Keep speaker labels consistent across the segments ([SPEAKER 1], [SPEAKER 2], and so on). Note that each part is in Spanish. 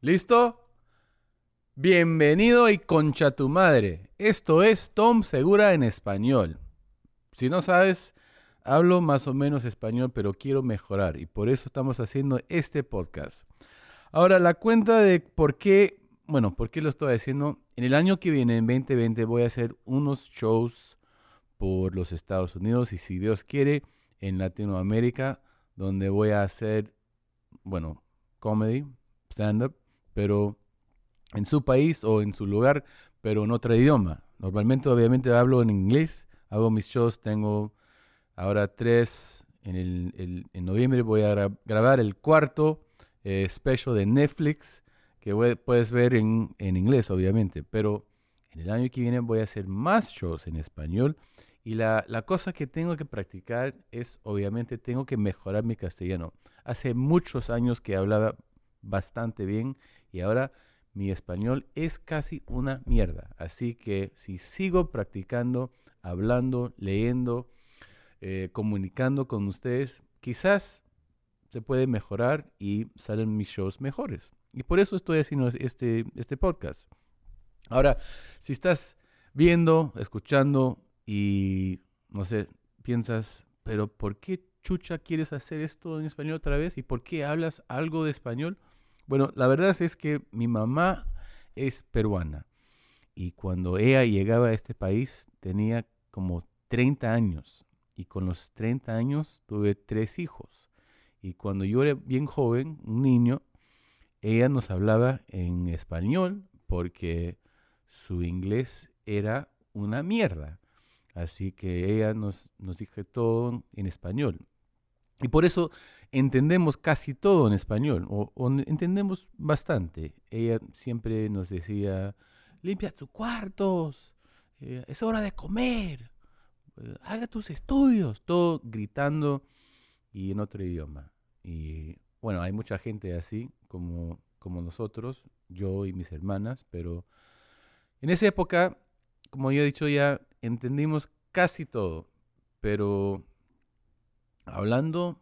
[SPEAKER 1] ¿Listo? Bienvenido y concha tu madre. Esto es Tom Segura en español. Si no sabes, hablo más o menos español, pero quiero mejorar y por eso estamos haciendo este podcast. Ahora, la cuenta de por qué, bueno, por qué lo estoy haciendo. En el año que viene, en 2020, voy a hacer unos shows por los Estados Unidos y si Dios quiere, en Latinoamérica, donde voy a hacer, bueno, comedy, stand-up pero en su país o en su lugar, pero en otro idioma. Normalmente, obviamente, hablo en inglés, hago mis shows, tengo ahora tres, en, el, en noviembre voy a grabar el cuarto eh, special de Netflix, que puedes ver en, en inglés, obviamente, pero en el año que viene voy a hacer más shows en español. Y la, la, cosa que tengo que practicar es, obviamente, tengo que mejorar mi castellano. Hace muchos años que hablaba bastante bien y ahora mi español es casi una mierda. Así que si sigo practicando, hablando, leyendo, eh, comunicando con ustedes, quizás se puede mejorar y salen mis shows mejores. Y por eso estoy haciendo este, este podcast. Ahora, si estás viendo, escuchando y, no sé, piensas, pero ¿por qué chucha quieres hacer esto en español otra vez? ¿Y por qué hablas algo de español? Bueno, la verdad es que mi mamá es peruana y cuando ella llegaba a este país tenía como 30 años y con los 30 años tuve tres hijos. Y cuando yo era bien joven, un niño, ella nos hablaba en español porque su inglés era una mierda. Así que ella nos, nos dijo todo en español. Y por eso entendemos casi todo en español, o, entendemos bastante. Ella siempre nos decía, limpia tus cuartos, eh, es hora de comer, eh, haga tus estudios, todo gritando y en otro idioma. Y bueno, hay mucha gente así como, como nosotros, yo y mis hermanas, pero en esa época, como yo he dicho ya, entendimos casi todo, pero hablando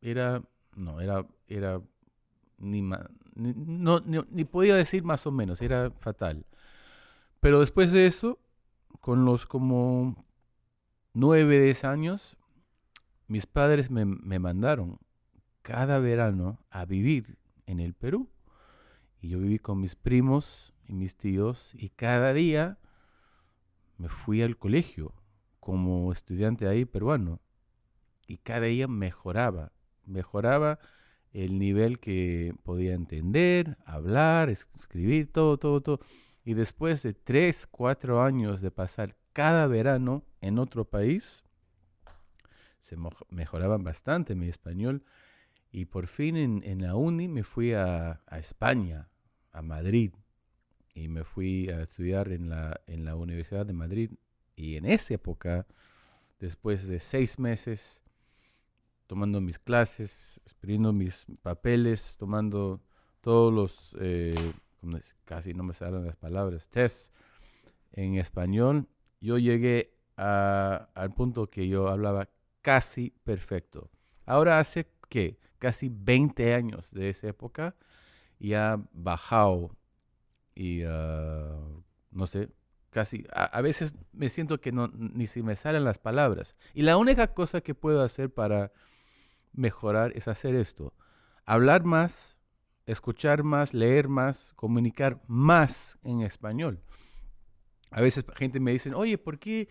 [SPEAKER 1] era, no, era, era, ni, no, ni, podía decir más o menos, era fatal. Pero después de eso, con los como nueve, diez años, mis padres me, me mandaron cada verano a vivir en el Perú. Y yo viví con mis primos y mis tíos y cada día me fui al colegio como estudiante ahí peruano y cada día mejoraba, mejoraba el nivel que podía entender, hablar, escribir, todo, todo, todo. Y después de tres, cuatro años de pasar cada verano en otro país, se mejoraba bastante mi español. Y por fin en, la uni me fui a, a, España, a Madrid. Y me fui a estudiar en la, en la Universidad de Madrid. Y en esa época, después de seis meses, tomando mis clases, escribiendo mis papeles, tomando todos los, eh, casi no me salen las palabras, tests en español, yo llegué al punto que yo hablaba casi perfecto. Ahora hace que casi 20 años de esa época y ha bajado y ah, no sé, casi a, a, veces me siento que no ni si me salen las palabras. Y la única cosa que puedo hacer para mejorar es hacer esto. Hablar más, escuchar más, leer más, comunicar más en español. A veces gente me dice, oye, ¿por qué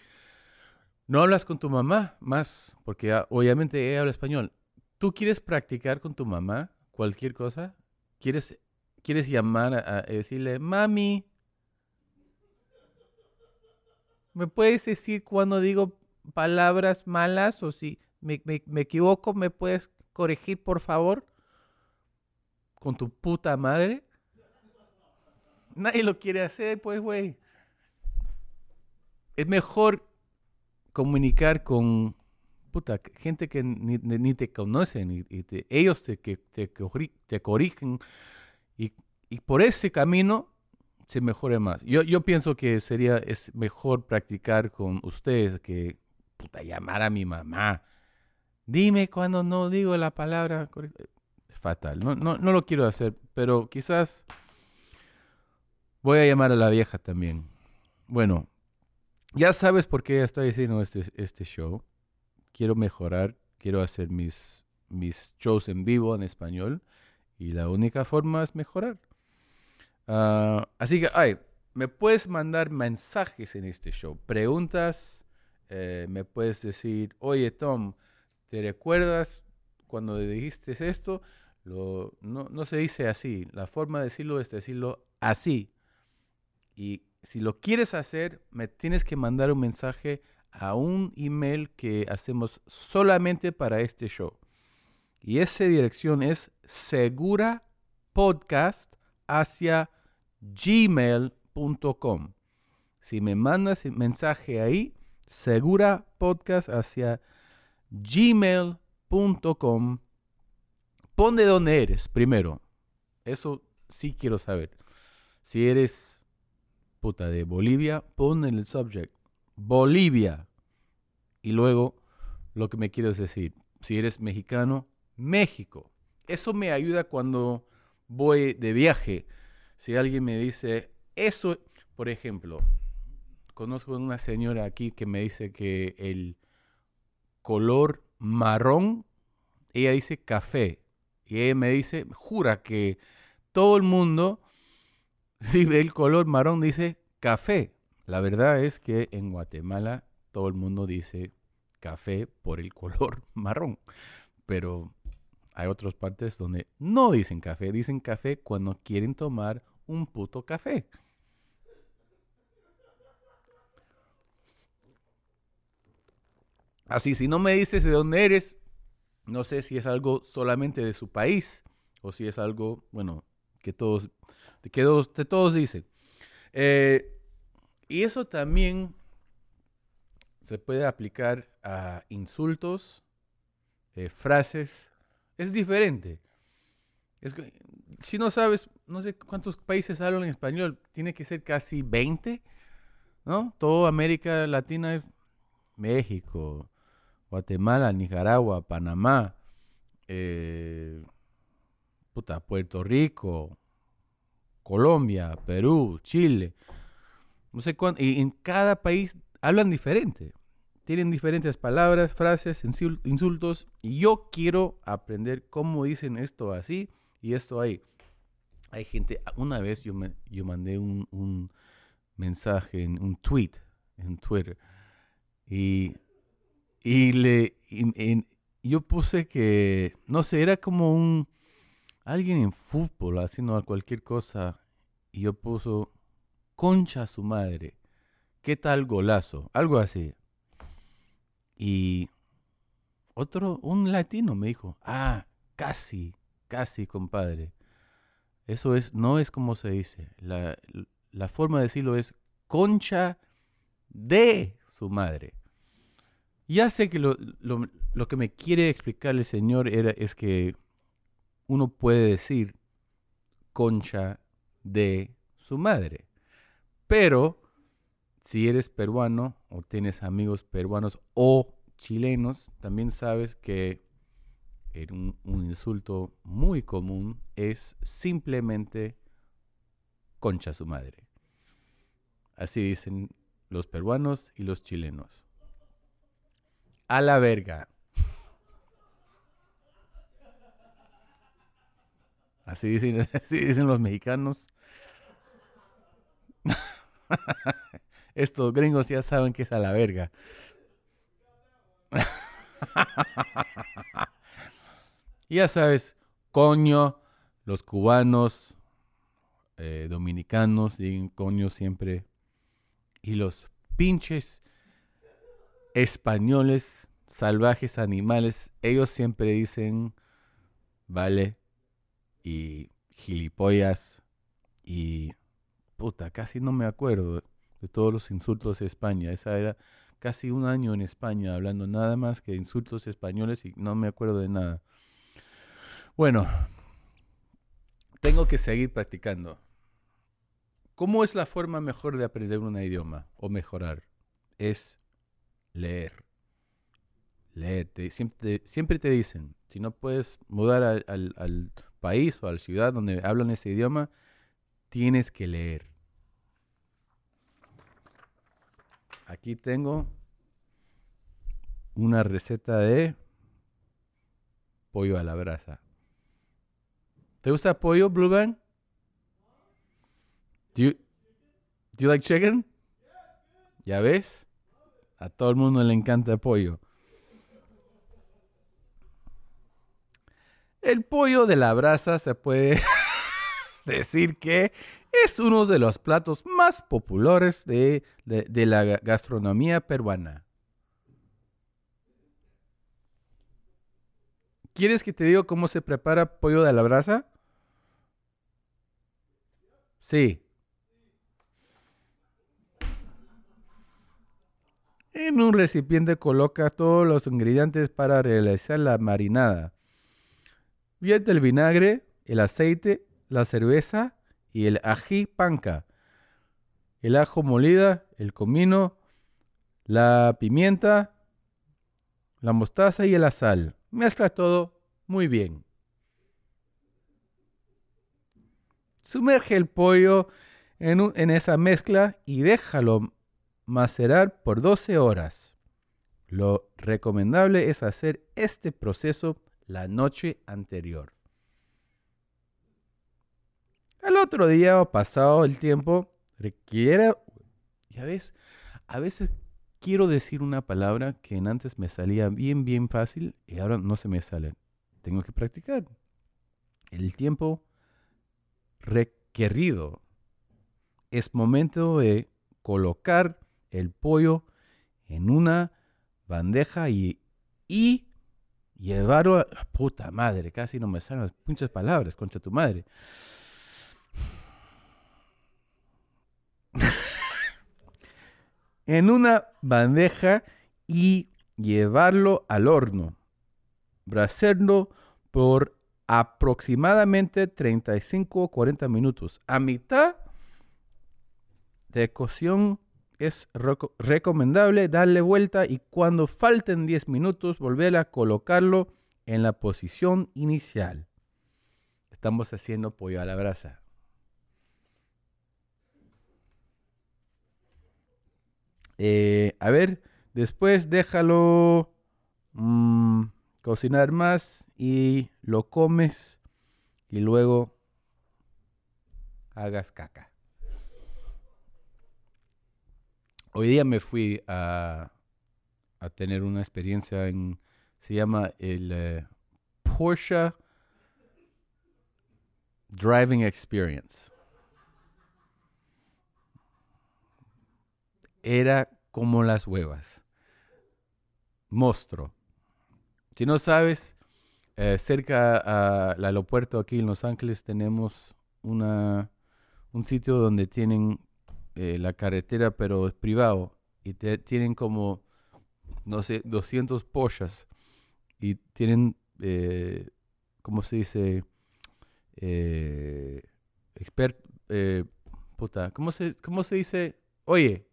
[SPEAKER 1] no hablas con tu mamá más? Porque obviamente ella habla español. ¿Tú quieres practicar con tu mamá cualquier cosa? ¿Quieres, quieres llamar a, decirle, mami, ¿me puedes decir cuando digo palabras malas o si me, equivoco, ¿me puedes corregir, por favor? Con tu puta madre. Nadie lo quiere hacer, pues, güey. Es mejor comunicar con puta, gente que ni, te conocen y, ellos te, que, te, te corrigen y, por ese camino se mejore más. Yo, yo pienso que sería es mejor practicar con ustedes que puta, llamar a mi mamá Dime cuando no digo la palabra correcta. fatal. No, lo quiero hacer, pero quizás voy a llamar a la vieja también. Bueno, ya sabes por qué estoy haciendo este, este show. Quiero mejorar, quiero hacer mis, mis shows en vivo en español y la única forma es mejorar. Ah, así que, ay, me puedes mandar mensajes en este show, preguntas, eh, me puedes decir, oye Tom, ¿te recuerdas cuando dijiste esto? No, no se dice así, la forma de decirlo es decirlo así. Y si lo quieres hacer, me tienes que mandar un mensaje a un email que hacemos solamente para este show. Y esa dirección es segura podcast hacia gmail.com. Si me mandas el mensaje ahí, segura podcast hacia gmail.com. Pon de dónde eres primero. Eso sí quiero saber. Si eres puta de Bolivia, pon en el subject Bolivia. Y luego lo que me quieres decir. Si eres mexicano, México. Eso me ayuda cuando voy de viaje. Si alguien me dice, eso, por ejemplo, conozco una señora aquí que me dice que el color marrón, ella dice café. Y ella me dice, jura que todo el mundo, si ve el color marrón, dice café. La verdad es que en Guatemala todo el mundo dice café por el color marrón. Pero hay otras partes donde no dicen café, dicen café cuando quieren tomar un puto café. Así, si no me dices de dónde eres, no sé si es algo solamente de su país o si es algo, bueno, que todos, que todos, dicen. Eh, y eso también se puede aplicar a insultos, eh, frases es diferente. Si no sabes, no sé cuántos países hablan español, tiene que ser casi 20, ¿no? Toda América Latina, México, Guatemala, Nicaragua, Panamá, eh, puta, Puerto Rico, Colombia, Perú, Chile, no sé cuánto, y en cada país hablan diferente tienen diferentes palabras, frases, insultos, y yo quiero aprender cómo dicen esto así y esto ahí. Hay gente, una vez yo, me, yo mandé un, mensaje, en, un tweet en Twitter, y, y le, yo puse que, no sé, era como un, alguien en fútbol haciendo cualquier cosa, y yo puso, concha su madre, ¿qué tal golazo? Algo así. Y otro, un latino me dijo, ah, casi, casi, compadre. Eso es, no es como se dice. La, la forma de decirlo es concha de su madre. Ya sé que lo, lo, lo, que me quiere explicar el Señor era, es que uno puede decir concha de su madre. Pero si eres peruano o tienes amigos peruanos o chilenos, también sabes que un, un insulto muy común es simplemente concha su madre. Así dicen los peruanos y los chilenos. A la verga. Así dicen, así dicen los mexicanos. Estos gringos ya saben que es a la verga. ya sabes, coño, los cubanos, eh, dominicanos digan coño siempre. Y los pinches españoles, salvajes animales, ellos siempre dicen, vale, y gilipollas, y puta, casi no me acuerdo de todos los insultos de España. Esa era casi un año en España hablando nada más que insultos españoles y no me acuerdo de nada. Bueno, tengo que seguir practicando. ¿Cómo es la forma mejor de aprender un idioma o mejorar? Es leer. leer. Te- siempre, te, siempre te dicen, si no puedes mudar al, al- al país o a la ciudad donde hablan ese idioma, tienes que leer. Aquí tengo una receta de pollo a la brasa. ¿Te gusta pollo, Blue Band? Do you, do you like chicken? ¿Ya ves? A todo el mundo le encanta el pollo. El pollo de la brasa se puede decir que es uno de los platos más populares de, de- de la ga- gastronomía peruana. ¿Quieres que te diga cómo se prepara pollo de la brasa? Sí. En un recipiente coloca todos los ingredientes para realizar la marinada. Vierte el vinagre, el aceite, la cerveza y el ají panca. El ajo molida, el comino, la pimienta, la mostaza y la sal. Mezcla todo muy bien. Sumerge el pollo en, en esa mezcla y déjalo macerar por 12 horas. Lo recomendable es hacer este proceso la noche anterior. Al otro día o pasado el tiempo, requiere, ya ves, a veces quiero decir una palabra que antes me salía bien, bien fácil y ahora no se me sale. Tengo que practicar. El tiempo requerido. Es momento de colocar el pollo en una bandeja y, y llevarlo a... Puta madre, casi no me salen las pinches palabras, concha tu madre. en una bandeja y llevarlo al horno. Bracerlo por aproximadamente 35 o 40 minutos. A mitad de cocción es reco- recomendable darle vuelta y cuando falten 10 minutos volver a colocarlo en la posición inicial. Estamos haciendo pollo a la brasa. Eh, a ver, después déjalo mm, cocinar más y lo comes y luego hagas caca. Hoy día me fui a, a tener una experiencia en, se llama el eh, Porsche Driving Experience. Era como las huevas. Monstruo. Si no sabes, eh, cerca al aeropuerto aquí en Los Ángeles tenemos una, un sitio donde tienen eh, la carretera, pero es privado. Y te- tienen como, no sé, 200 Porsches. Y tienen, eh, ¿cómo se dice? Eh, expert, eh, puta, ¿cómo se, ¿cómo se dice? Oye,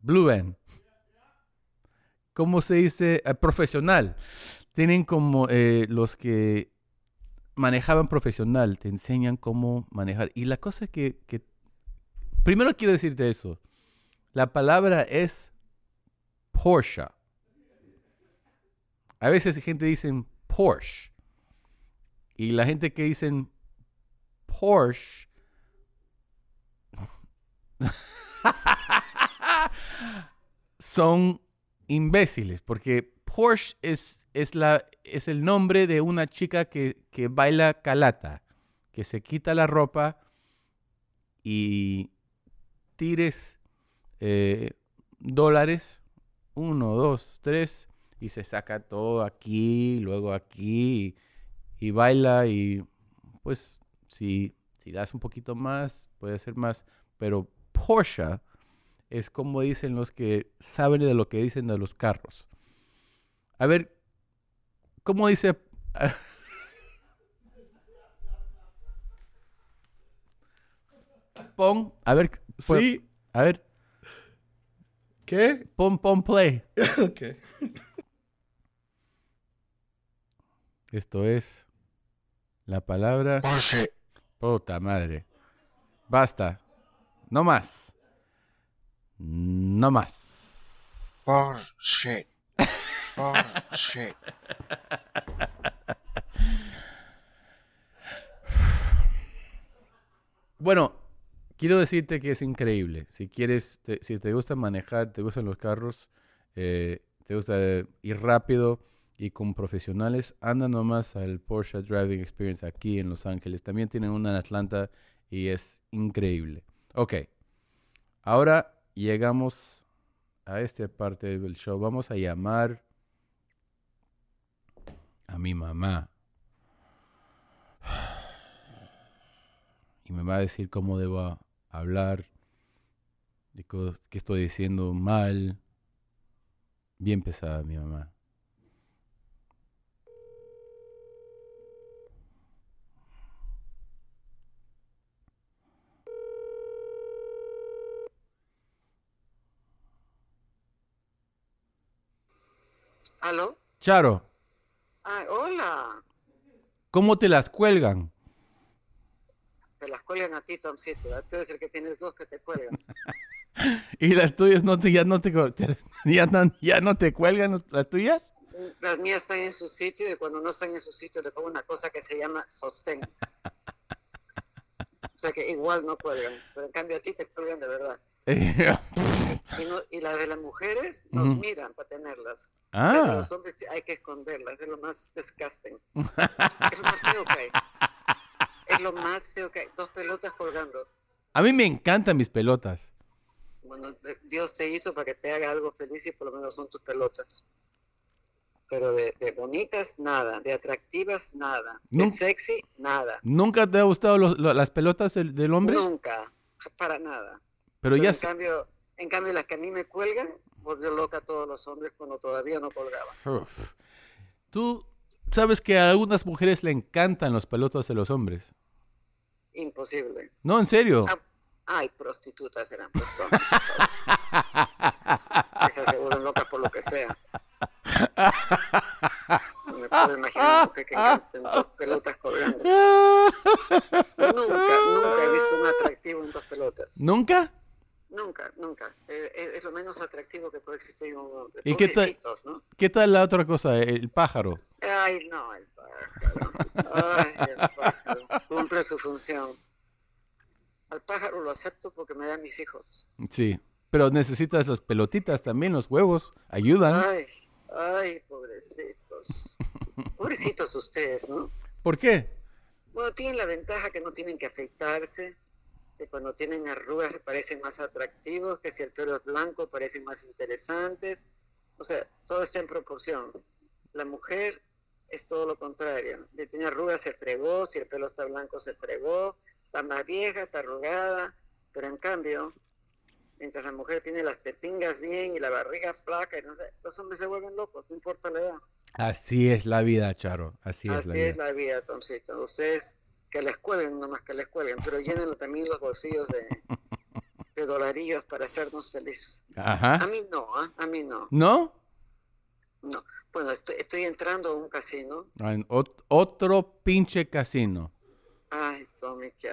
[SPEAKER 1] Blue Van. ¿Cómo se dice? Eh, profesional. Tienen como los que manejaban profesional, te enseñan cómo manejar. Y la cosa que primero quiero decirte eso. La palabra es Porsche. A veces gente dice Porsche. Y la gente que dicen Porsche son imbéciles, porque Porsche es, es, la, es el nombre de una chica que, que baila calata, que se quita la ropa y tires eh, dólares, uno, dos, tres, y se saca todo aquí, luego aquí, y, baila y pues si, si das un poquito más, puede ser más, pero Porsche es como dicen los que saben de lo que dicen de los carros. A ver, ¿cómo dice? Pon, a ver, pon-
[SPEAKER 2] Sí.
[SPEAKER 1] a ver,
[SPEAKER 2] ¿Qué?
[SPEAKER 1] pon, pon play.
[SPEAKER 2] ok.
[SPEAKER 1] Esto es la palabra... Puta madre. Basta. No más. No más.
[SPEAKER 2] Porsche. Porsche.
[SPEAKER 1] Bueno, quiero decirte que es increíble. Si quieres, te- si te gusta manejar, te gustan los carros, eh, te gusta ir rápido y con profesionales, anda nomás al Porsche Driving Experience aquí en Los Ángeles. También tienen una en Atlanta y es increíble. Ok, ahora llegamos a esta parte del show. Vamos a llamar a mi mamá. y me va a decir cómo debo hablar, de co- qué estoy diciendo mal. Bien pesada mi mamá.
[SPEAKER 3] ¿Aló?
[SPEAKER 1] Charo,
[SPEAKER 3] Ay, hola.
[SPEAKER 1] ¿cómo te las cuelgan?
[SPEAKER 3] Te las cuelgan a ti, Tomcito. Tú eres el que tienes dos que te cuelgan.
[SPEAKER 1] ¿Y las tuyas no te, ya, no te, ya, no, ya no te cuelgan las tuyas?
[SPEAKER 3] Las mías están en su sitio y cuando no están en su sitio le pongo una cosa que se llama sostén. O sea que igual no cuelgan, pero en cambio a ti te cuelgan de verdad. Y, no- y las de las mujeres nos miran para tenerlas. Las de
[SPEAKER 1] ah,
[SPEAKER 3] los hombres hay que esconderlas, es lo más disgusting. Es lo más feo que hay. Es lo más feo que hay. Dos pelotas colgando.
[SPEAKER 1] a mí me encantan mis pelotas.
[SPEAKER 3] Bueno, Dios te hizo para que te haga algo feliz y por lo menos son tus pelotas. Pero de, de bonitas, nada. De atractivas, nada. De sexy, nada.
[SPEAKER 1] ¿Nunca te ha gustado los- lo- las pelotas del, del hombre?
[SPEAKER 3] Nunca. Para nada.
[SPEAKER 1] Pero
[SPEAKER 3] Pero
[SPEAKER 1] ya
[SPEAKER 3] en,
[SPEAKER 1] sé-
[SPEAKER 3] cambio, en cambio, las que a mí me cuelgan, volvió loca a todos los hombres cuando todavía no colgaban.
[SPEAKER 1] Uf. Tú sabes que a algunas mujeres le encantan los pelotas de los hombres.
[SPEAKER 3] Imposible.
[SPEAKER 1] No, en serio.
[SPEAKER 3] Ah, Ay, prostitutas eran personas. Que se aseguran locas por lo que sea. No me puedo imaginar que dos pelotas colgando. Nunca, nunca he visto un atractivo en dos pelotas.
[SPEAKER 1] ¿Nunca?
[SPEAKER 3] Nunca, nunca. Eh, es, es lo menos atractivo que puede existir en un.
[SPEAKER 1] ¿Y qué tal-
[SPEAKER 3] ¿no?
[SPEAKER 1] ¿Qué tal la otra cosa? El pájaro.
[SPEAKER 3] Ay, no, el pájaro. Ay, el pájaro. Cumple su función. Al pájaro lo acepto porque me da mis hijos.
[SPEAKER 1] Sí. Pero necesitas las pelotitas también, los huevos. Ayudan.
[SPEAKER 3] Ay, ay, pobrecitos. Pobrecitos ustedes, ¿no?
[SPEAKER 1] ¿Por qué?
[SPEAKER 3] Bueno, tienen la ventaja que no tienen que afeitarse, que cuando tienen arrugas parecen más atractivos, que si el pelo es blanco parecen más interesantes. O sea, todo está en proporción. La mujer es todo lo contrario. Si tiene arrugas se fregó, si el pelo está blanco se fregó, está más vieja, está arrugada, pero en cambio, mientras la mujer tiene las tetingas bien y la barriga flaca, y no sé, los hombres se vuelven locos, no importa la edad.
[SPEAKER 1] Así es la vida, Charo. Así, es la
[SPEAKER 3] Así
[SPEAKER 1] vida.
[SPEAKER 3] es la vida, Toncito. Ustedes que les cuelguen, nomás que les cuelguen, pero llenen también los bolsillos de, de dolarillos para hacernos felices. A
[SPEAKER 1] Ajá.
[SPEAKER 3] mí no, ¿ah? a mí no.
[SPEAKER 1] ¿No?
[SPEAKER 3] no. Bueno, estoy, estoy entrando a un casino.
[SPEAKER 1] Ah, ot- otro pinche casino.
[SPEAKER 3] Ay, Tommy, ¿qué?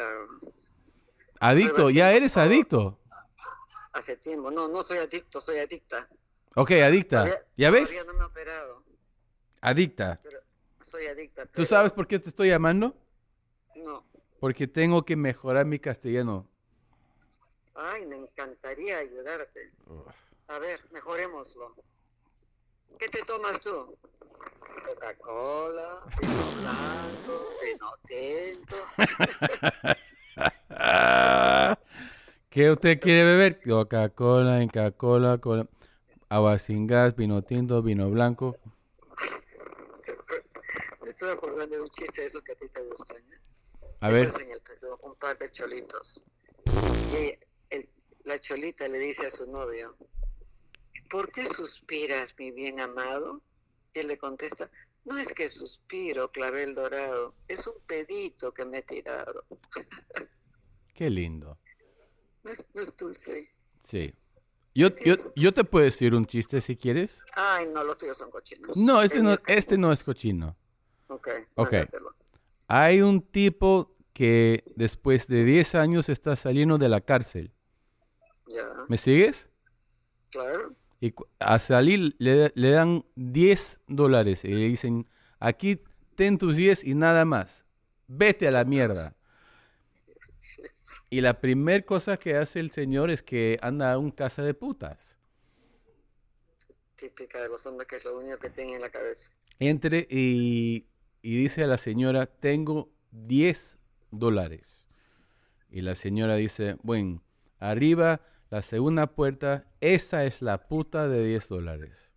[SPEAKER 1] Adicto, ya eres adicto.
[SPEAKER 3] Hace tiempo. No, no soy adicto, soy adicta.
[SPEAKER 1] Ok, adicta.
[SPEAKER 3] Todavía-
[SPEAKER 1] ¿Ya ves?
[SPEAKER 3] Todavía no me he operado,
[SPEAKER 1] Adicta.
[SPEAKER 3] pero soy adicta.
[SPEAKER 1] ¿Tú sabes por qué te estoy llamando?
[SPEAKER 3] No.
[SPEAKER 1] Porque tengo que mejorar mi castellano.
[SPEAKER 3] Ay, me encantaría ayudarte. A ver, mejorémoslo. ¿Qué te tomas tú? Coca-Cola, vino blanco, vino tinto.
[SPEAKER 1] ¿Qué usted quiere beber? Coca-Cola, Inca-Cola, cola, agua sin gas, vino tinto, vino blanco.
[SPEAKER 3] Me estoy acordando de un chiste de esos que a ti te. ¿eh?
[SPEAKER 1] A ver,
[SPEAKER 3] en el Perú, un par de cholitos. Y el- la cholita le dice a su novio, ¿por qué suspiras, mi bien amado? Y él le contesta, no es que suspiro, clavel dorado, es un pedito que me he tirado.
[SPEAKER 1] qué lindo.
[SPEAKER 3] No es, no es dulce.
[SPEAKER 1] Sí. Yo, yo, yo te puedo decir un chiste si quieres.
[SPEAKER 3] Ay, no, los tuyos son cochinos.
[SPEAKER 1] No, este no, este no es cochino.
[SPEAKER 3] Ok.
[SPEAKER 1] Hay un tipo que después de 10 años está saliendo de la cárcel. ¿Me sigues?
[SPEAKER 3] claro.
[SPEAKER 1] Y a salir le, le dan 10 dólares y le dicen, aquí ten tus 10 y nada más. Vete a la mierda. Y la primera cosa que hace el señor es que anda a un casa de putas.
[SPEAKER 3] Típica de los hombres que es lo único que tienen en la cabeza.
[SPEAKER 1] Entre y, y dice a la señora, tengo 10 dólares. Y la señora dice, bueno, arriba, la segunda puerta, esa es la puta de 10 dólares.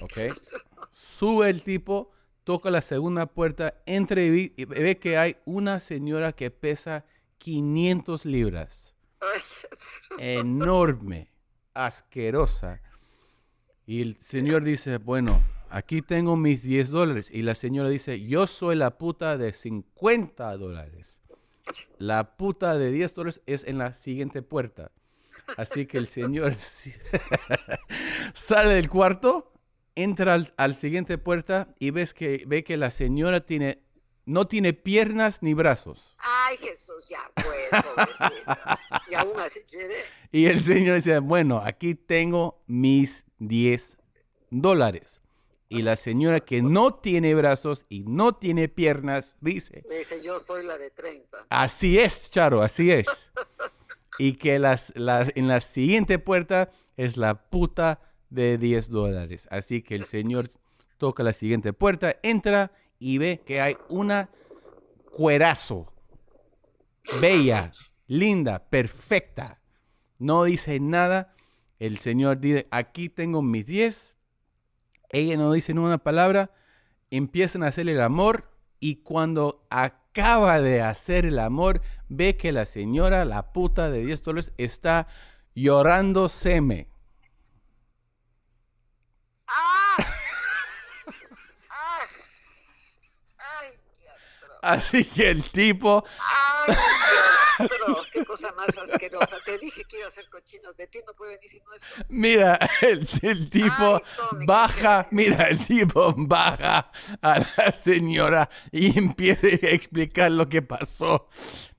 [SPEAKER 1] ¿Ok? Sube el tipo, toca la segunda puerta, entra y, y ve que hay una señora que pesa 500 libras. Enorme, asquerosa. Y el señor dice, bueno, aquí tengo mis 10 dólares. Y la señora dice, yo soy la puta de 50 dólares. La puta de 10 dólares es en la siguiente puerta. Así que el señor sale del cuarto, entra al, al siguiente puerta y ves que, ve que la señora tiene, no tiene piernas ni brazos.
[SPEAKER 3] Ay, Jesús, ya pues. Y aún así quiere.
[SPEAKER 1] Y el señor dice, bueno, aquí tengo mis 10 dólares. Y la señora que no tiene brazos y no tiene piernas dice,
[SPEAKER 3] dice, yo soy la de 30.
[SPEAKER 1] así es, Charo, así es. Y que las, las- en la siguiente puerta es la puta de 10 dólares. Así que el señor toca la siguiente puerta, entra y ve que hay una cuerazo. Bella, linda, perfecta. No dice nada. El señor dice, aquí tengo mis 10. Ella no dice ni una palabra. Empiezan a hacer el amor y cuando acaba de hacer el amor, ve que la señora, la puta de 10 dólares, está llorando seme.
[SPEAKER 3] ¡Ah! ¡Ah!
[SPEAKER 1] Así que el tipo
[SPEAKER 3] ¡Ay, atroz! ¡Qué cosa más asquerosa! Te dije que iba a cochinos. De ti no puede venir sino eso.
[SPEAKER 1] Mira, el, el tipo
[SPEAKER 3] Ay,
[SPEAKER 1] baja, mira, el tipo baja a la señora y empieza a explicar lo que pasó.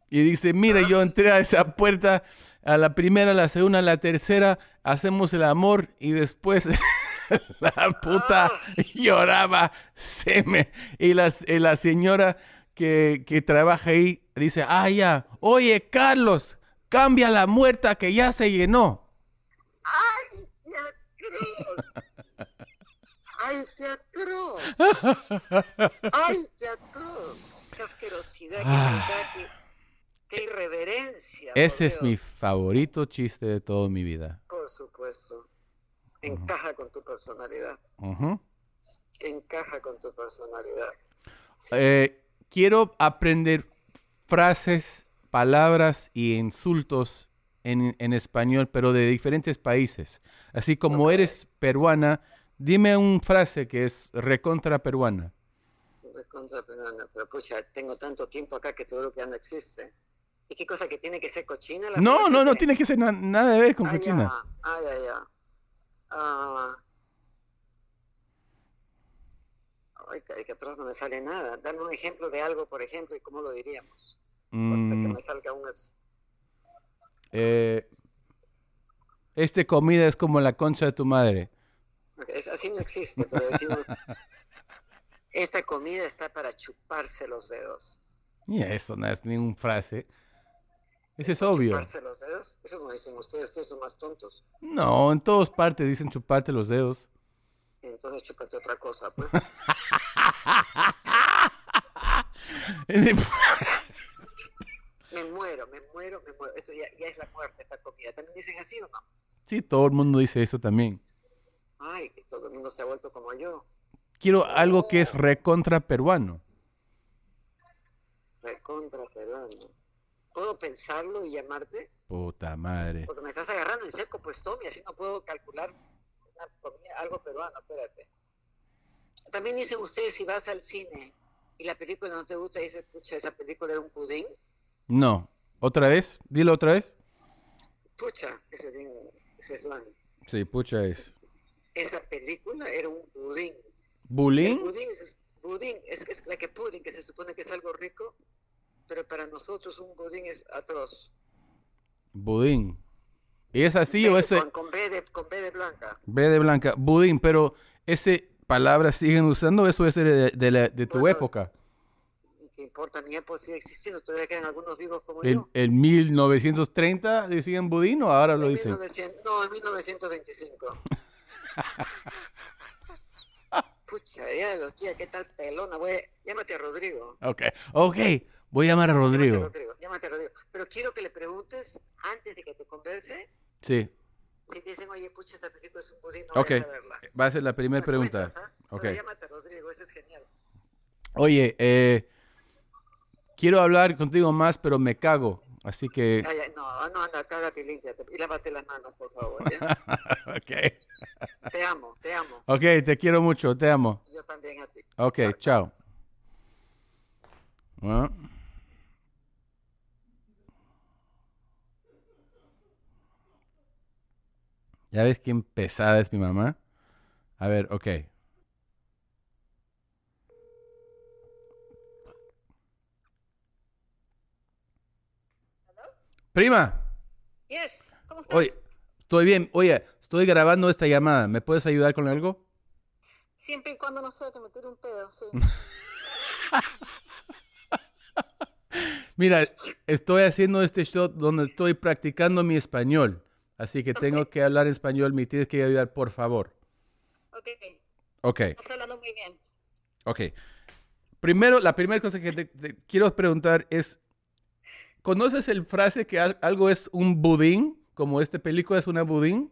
[SPEAKER 1] Y dice, mira, yo entré a esa puerta, a la primera, a la segunda, a la tercera, hacemos el amor y después la puta lloraba, seme. Y la, y la señora que, que trabaja ahí dice, ah, ya, oye, Carlos, cambia la muerta que ya se llenó.
[SPEAKER 3] ¡Ay, qué atroz! ¡Ay, qué atroz! ¡Ay, qué atroz! ¡Qué asquerosidad! ¡Qué
[SPEAKER 1] Ah.
[SPEAKER 3] maldad! ¡Qué, qué irreverencia!
[SPEAKER 1] Ese es
[SPEAKER 3] Dios.
[SPEAKER 1] mi favorito chiste de toda mi vida.
[SPEAKER 3] Por supuesto. Encaja con tu personalidad. Encaja con tu personalidad.
[SPEAKER 1] Eh, quiero aprender frases, palabras y insultos en, en español, pero de diferentes países. Así como
[SPEAKER 3] Ok.
[SPEAKER 1] eres peruana, dime una frase que es recontra peruana.
[SPEAKER 3] De contra peruana, pero pucha, tengo tanto tiempo acá que seguro que ya no existe. ¿Y qué cosa que tiene que ser cochina? la
[SPEAKER 1] No, no, no tiene que ser na- nada de ver con
[SPEAKER 3] Ah,
[SPEAKER 1] cochina.
[SPEAKER 3] ya. Ah, ya, ya. Ah. Ay, que, que atrás no me sale nada. Dame un ejemplo de algo, por ejemplo, y cómo lo diríamos. Para que
[SPEAKER 1] Mm,
[SPEAKER 3] me salga un...
[SPEAKER 1] eh, este comida es como la concha de tu madre.
[SPEAKER 3] es- Así no existe, pero decimos... Esta comida está para chuparse los dedos.
[SPEAKER 1] Y eso no es ninguna frase. Ese es obvio.
[SPEAKER 3] ¿Chuparse los dedos? Eso no dicen ustedes, ustedes son más tontos.
[SPEAKER 1] No, en todas partes dicen chuparte los dedos.
[SPEAKER 3] Entonces chúpate otra cosa, pues. Me muero, me muero, me muero. Esto ya, ya es la muerte, esta comida. ¿También dicen así o no?
[SPEAKER 1] Sí, todo el mundo dice eso también.
[SPEAKER 3] Ay, que todo el mundo se ha vuelto como yo.
[SPEAKER 1] Quiero algo que es recontra peruano.
[SPEAKER 3] Recontra peruano. ¿Puedo pensarlo y llamarte?
[SPEAKER 1] Puta madre.
[SPEAKER 3] Porque me estás agarrando en seco, pues Tommy, así no puedo calcular una algo peruano, espérate. También dicen ustedes si vas al cine y la película no te gusta dices, pucha, esa película era un pudín.
[SPEAKER 1] No. ¿Otra vez? Dilo otra vez.
[SPEAKER 3] Pucha, ese es bien, ese es slang.
[SPEAKER 1] Sí, pucha es.
[SPEAKER 3] Esa película era un pudín. Pudín es,
[SPEAKER 4] budín, es, es la que pudding, que se supone que es algo rico, pero para nosotros un budín es atroz.
[SPEAKER 1] Budín. ¿Y es así o
[SPEAKER 4] B-
[SPEAKER 1] ese
[SPEAKER 4] Con, con B de, con B de blanca.
[SPEAKER 1] B de blanca? Budín, pero ese palabra siguen usando, eso es de, de la- de tu
[SPEAKER 4] Bueno,
[SPEAKER 1] época.
[SPEAKER 4] Y que importa, mi época sigue existiendo, todavía quedan algunos vivos como
[SPEAKER 1] El,
[SPEAKER 4] yo.
[SPEAKER 1] el 1930 decían budín o ahora lo
[SPEAKER 4] En
[SPEAKER 1] dicen.
[SPEAKER 4] 1900 no, en 1925. Pucha, ya, lo- tía, qué tal pelona, güey. Llámate a Rodrigo.
[SPEAKER 1] Ok, ok. Voy a llamar a
[SPEAKER 4] Llámate a
[SPEAKER 1] Rodrigo.
[SPEAKER 4] Rodrigo, llámate a Rodrigo. Pero quiero que le preguntes antes de que te converse.
[SPEAKER 1] Sí,
[SPEAKER 4] Si te dicen, oye, pucha, esta película es un budín, no
[SPEAKER 1] ok.
[SPEAKER 4] vayas a verla.
[SPEAKER 1] Va a ser la primera
[SPEAKER 4] Me
[SPEAKER 1] pregunta.
[SPEAKER 4] cuentas, ¿ah? Pero
[SPEAKER 1] Ok.
[SPEAKER 4] llámate a Rodrigo, eso es genial.
[SPEAKER 1] Oye, eh, quiero hablar contigo más, pero me cago. Así que,
[SPEAKER 4] Ay, ay, no, no, anda, cágate y límpiate. Y lávate las manos, por favor. ¿ya?
[SPEAKER 1] ok.
[SPEAKER 4] te amo, te amo.
[SPEAKER 1] Ok, te quiero mucho, te amo.
[SPEAKER 4] Yo también a ti.
[SPEAKER 1] Ok,
[SPEAKER 4] Chao,
[SPEAKER 1] chao. Bueno. ¿Ya ves quién pesada es mi mamá? A ver, ok. Prima,
[SPEAKER 4] Yes, ¿cómo estás?
[SPEAKER 1] oye, estoy bien. Oye, estoy grabando esta llamada. ¿Me puedes ayudar con algo?
[SPEAKER 4] Siempre y cuando no sea que me tire un pedo, sí.
[SPEAKER 1] Mira, estoy haciendo este show donde estoy practicando mi español. Así que tengo que hablar español. Me tienes que ayudar, por favor.
[SPEAKER 4] ok,
[SPEAKER 1] Ok,
[SPEAKER 4] estás hablando muy bien.
[SPEAKER 1] ok. Primero, la primera cosa que te, te quiero preguntar es, ¿conoces el frase que al- algo es un budín? Como esta película es una budín,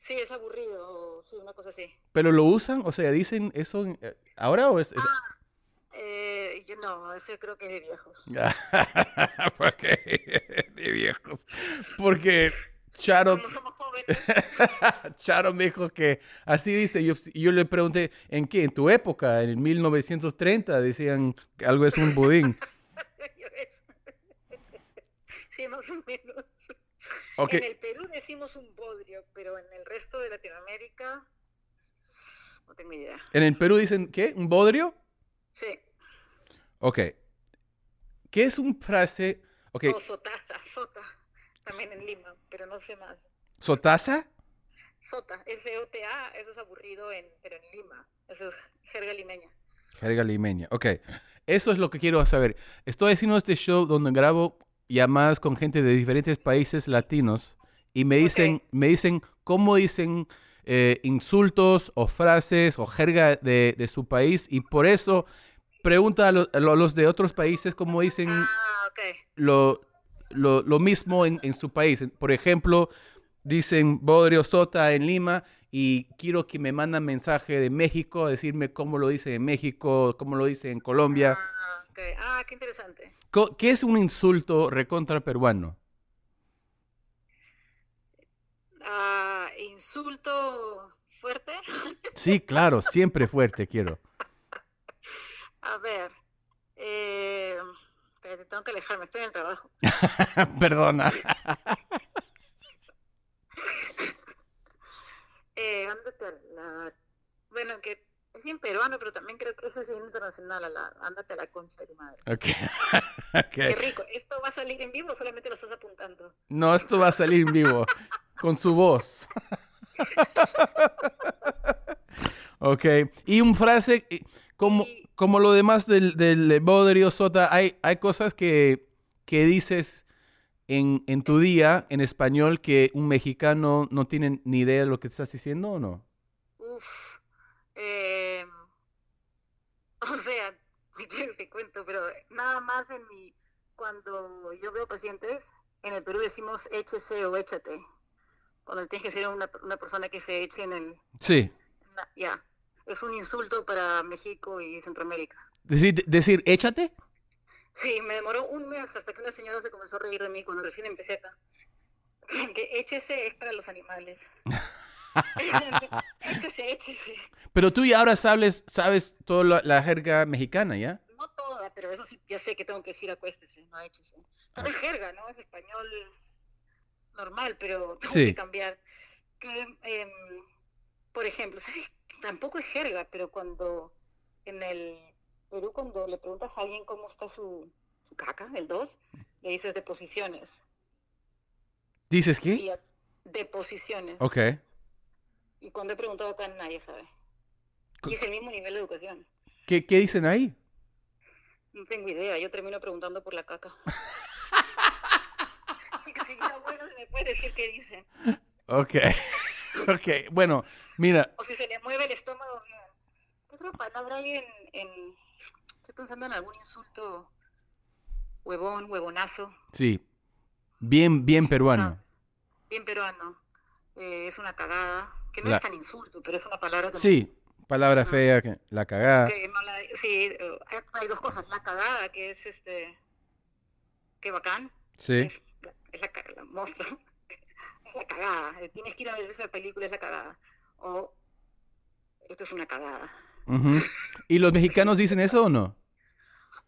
[SPEAKER 4] Sí, es aburrido, sí, una cosa así.
[SPEAKER 1] pero lo usan, o sea, dicen eso eh, ahora o es... es-
[SPEAKER 4] Eh, yo no, eso creo que es de viejos.
[SPEAKER 1] ¿Por qué? De viejos. Porque
[SPEAKER 4] Como somos jóvenes,
[SPEAKER 1] Sharon me dijo que así dice. Yo, yo le pregunté, ¿en qué? ¿En tu época? En el 1930 decían que algo es un budín.
[SPEAKER 4] Sí, más o menos. En el Perú decimos un bodrio, pero en el resto de Latinoamérica no tengo idea.
[SPEAKER 1] en el Perú dicen, ¿qué? ¿Un bodrio?
[SPEAKER 4] Sí,
[SPEAKER 1] Ok. ¿Qué es un frase? Ok,
[SPEAKER 4] o sotaza, sota, también en Lima, pero no sé más.
[SPEAKER 1] ¿sotaza?
[SPEAKER 4] Sota, S-O-T-A, eso es aburrido, en, pero en Lima, eso es jerga limeña.
[SPEAKER 1] Jerga limeña. Ok. Eso es lo que quiero saber. Estoy haciendo este show donde grabo llamadas con gente de diferentes países latinos y me dicen, me dicen cómo dicen eh, insultos o frases o jerga de, de su país y por eso pregunta a, lo- a lo- los de otros países cómo dicen
[SPEAKER 4] Ah,
[SPEAKER 1] lo, lo, lo mismo en, en su país. Por ejemplo, dicen Bodrio Sota en Lima y quiero que me mandan mensaje de México a decirme cómo lo dice en México, cómo lo dice en Colombia.
[SPEAKER 4] Ah, ok. Ah, qué interesante.
[SPEAKER 1] ¿Qué es un insulto recontra peruano?
[SPEAKER 4] Ah, insulto fuerte.
[SPEAKER 1] Sí, claro, siempre fuerte quiero.
[SPEAKER 4] A ver. Eh, espérate, tengo que alejarme, estoy en el trabajo.
[SPEAKER 1] Perdona.
[SPEAKER 4] Eh, ándate a la... Bueno, que es bien peruano, pero también creo que eso es internacional. A la... Ándate a la concha de tu madre.
[SPEAKER 1] Ok.
[SPEAKER 4] Qué rico. ¿Esto va a salir en vivo o solamente lo estás apuntando?
[SPEAKER 1] No, esto va a salir en vivo con su voz. Ok. Y un frase como,
[SPEAKER 4] Y-
[SPEAKER 1] como lo demás del, del Bodrio Sota, hay, hay cosas que, que dices en, en tu día en español que un mexicano no tiene ni idea de lo que estás diciendo o no.
[SPEAKER 4] Uf. Eh, o sea, si quieres te cuento, pero nada más en mi... Cuando yo veo pacientes, en el Perú decimos échese o échate. Cuando tienes que ser una, una persona que se eche en el...
[SPEAKER 1] Sí.
[SPEAKER 4] Ya. Es un insulto para México y Centroamérica.
[SPEAKER 1] Decir, decir échate.
[SPEAKER 4] Sí, me demoró un mes hasta que una señora se comenzó a reír de mí cuando recién empecé acá. Que échese es para los animales. échese, échese.
[SPEAKER 1] Pero tú ya ahora sabes, sabes toda la, la jerga mexicana, ¿ya?
[SPEAKER 4] No toda, pero eso sí, ya sé que tengo que decir acuéstese, no échese. No es jerga, ¿no? Es español normal, pero tengo
[SPEAKER 1] Sí.
[SPEAKER 4] que cambiar. Que, em, por ejemplo, ¿sabes? Tampoco es jerga, pero cuando en el Perú cuando le preguntas a alguien cómo está su, su caca, el 2, le dices de posiciones.
[SPEAKER 1] ¿Dices qué?
[SPEAKER 4] a- de posiciones.
[SPEAKER 1] Ok.
[SPEAKER 4] Y cuando he preguntado acá nadie sabe. Y es el mismo nivel de educación.
[SPEAKER 1] ¿Qué, qué dicen ahí?
[SPEAKER 4] No tengo idea, yo termino preguntando por la caca. Así que sería bueno si me puedes decir qué dicen.
[SPEAKER 1] Ok. ok. Bueno, mira,
[SPEAKER 4] O si se le mueve el estómago. ¿Qué otra palabra hay en, en- Estoy pensando en algún insulto. Huevón, huevonazo.
[SPEAKER 1] sí. Bien, bien peruano.
[SPEAKER 4] ¿sabes? Bien peruano. Eh, es una cagada. Que no
[SPEAKER 1] La-
[SPEAKER 4] es tan insulto, pero es una palabra que...
[SPEAKER 1] Sí. Palabra
[SPEAKER 4] Ajá.
[SPEAKER 1] fea, que- la cagada.
[SPEAKER 4] que no la- sí, eh, hay dos cosas. La cagada, que es este... Qué bacán.
[SPEAKER 1] Sí.
[SPEAKER 4] Es, es la, la monstruo. Es la cagada. Tienes que ir a ver esa película, es la cagada. O esto es una cagada.
[SPEAKER 1] Ujú. ¿Y los mexicanos dicen eso o no?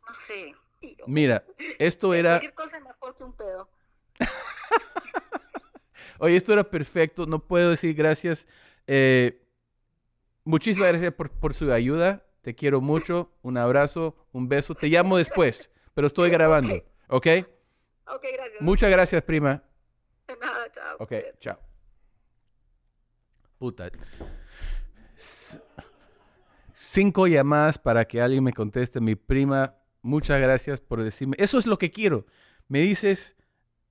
[SPEAKER 4] No sé. tío.
[SPEAKER 1] Mira, esto era...
[SPEAKER 4] Cualquier cosa es mejor que un pedo.
[SPEAKER 1] Oye, esto era perfecto. No puedo decir gracias. Eh, muchísimas gracias por, por su ayuda. Te quiero mucho. Un abrazo, un beso. Te llamo después, pero estoy grabando. ¿Ok?
[SPEAKER 4] Ok, gracias.
[SPEAKER 1] Muchas gracias, prima.
[SPEAKER 4] De nada, chao.
[SPEAKER 1] Ok, chao. Puta. Cinco llamadas para que alguien me conteste. Mi prima, muchas gracias por decirme. Eso es lo que quiero. Me dices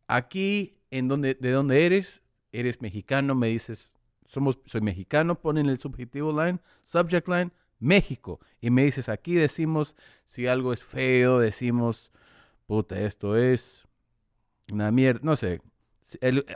[SPEAKER 1] aquí en donde, de dónde eres. Eres mexicano. Me dices, somos, soy mexicano. Ponen el subjetivo line, subject line, México. Y me dices, aquí decimos si algo es feo, decimos, puta, esto es una mierda. No sé,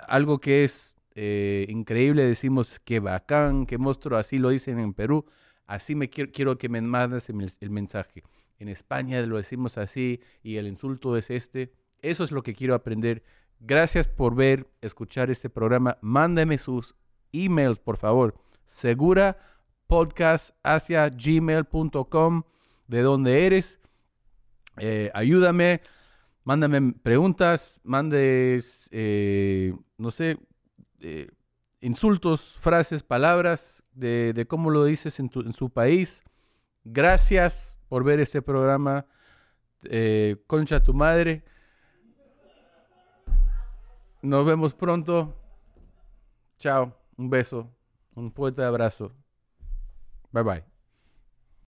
[SPEAKER 1] algo que es eh, increíble, decimos que bacán, que monstruo, así lo dicen en Perú, así me quiero, quiero que me mandes el, el mensaje. En España lo decimos así y el insulto es este. Eso es lo que quiero aprender. Gracias por ver, escuchar este programa. Mándame sus emails, por favor. Segura podcast hacia gmail.com de dónde eres. Eh, ayúdame. Mándame preguntas, mandes, eh, no sé, eh, insultos, frases, palabras de, cómo lo dices en, tu- en su país. Gracias por ver este programa. Eh, concha tu madre. Nos vemos pronto. Chao. Un beso. Un fuerte abrazo. Bye bye.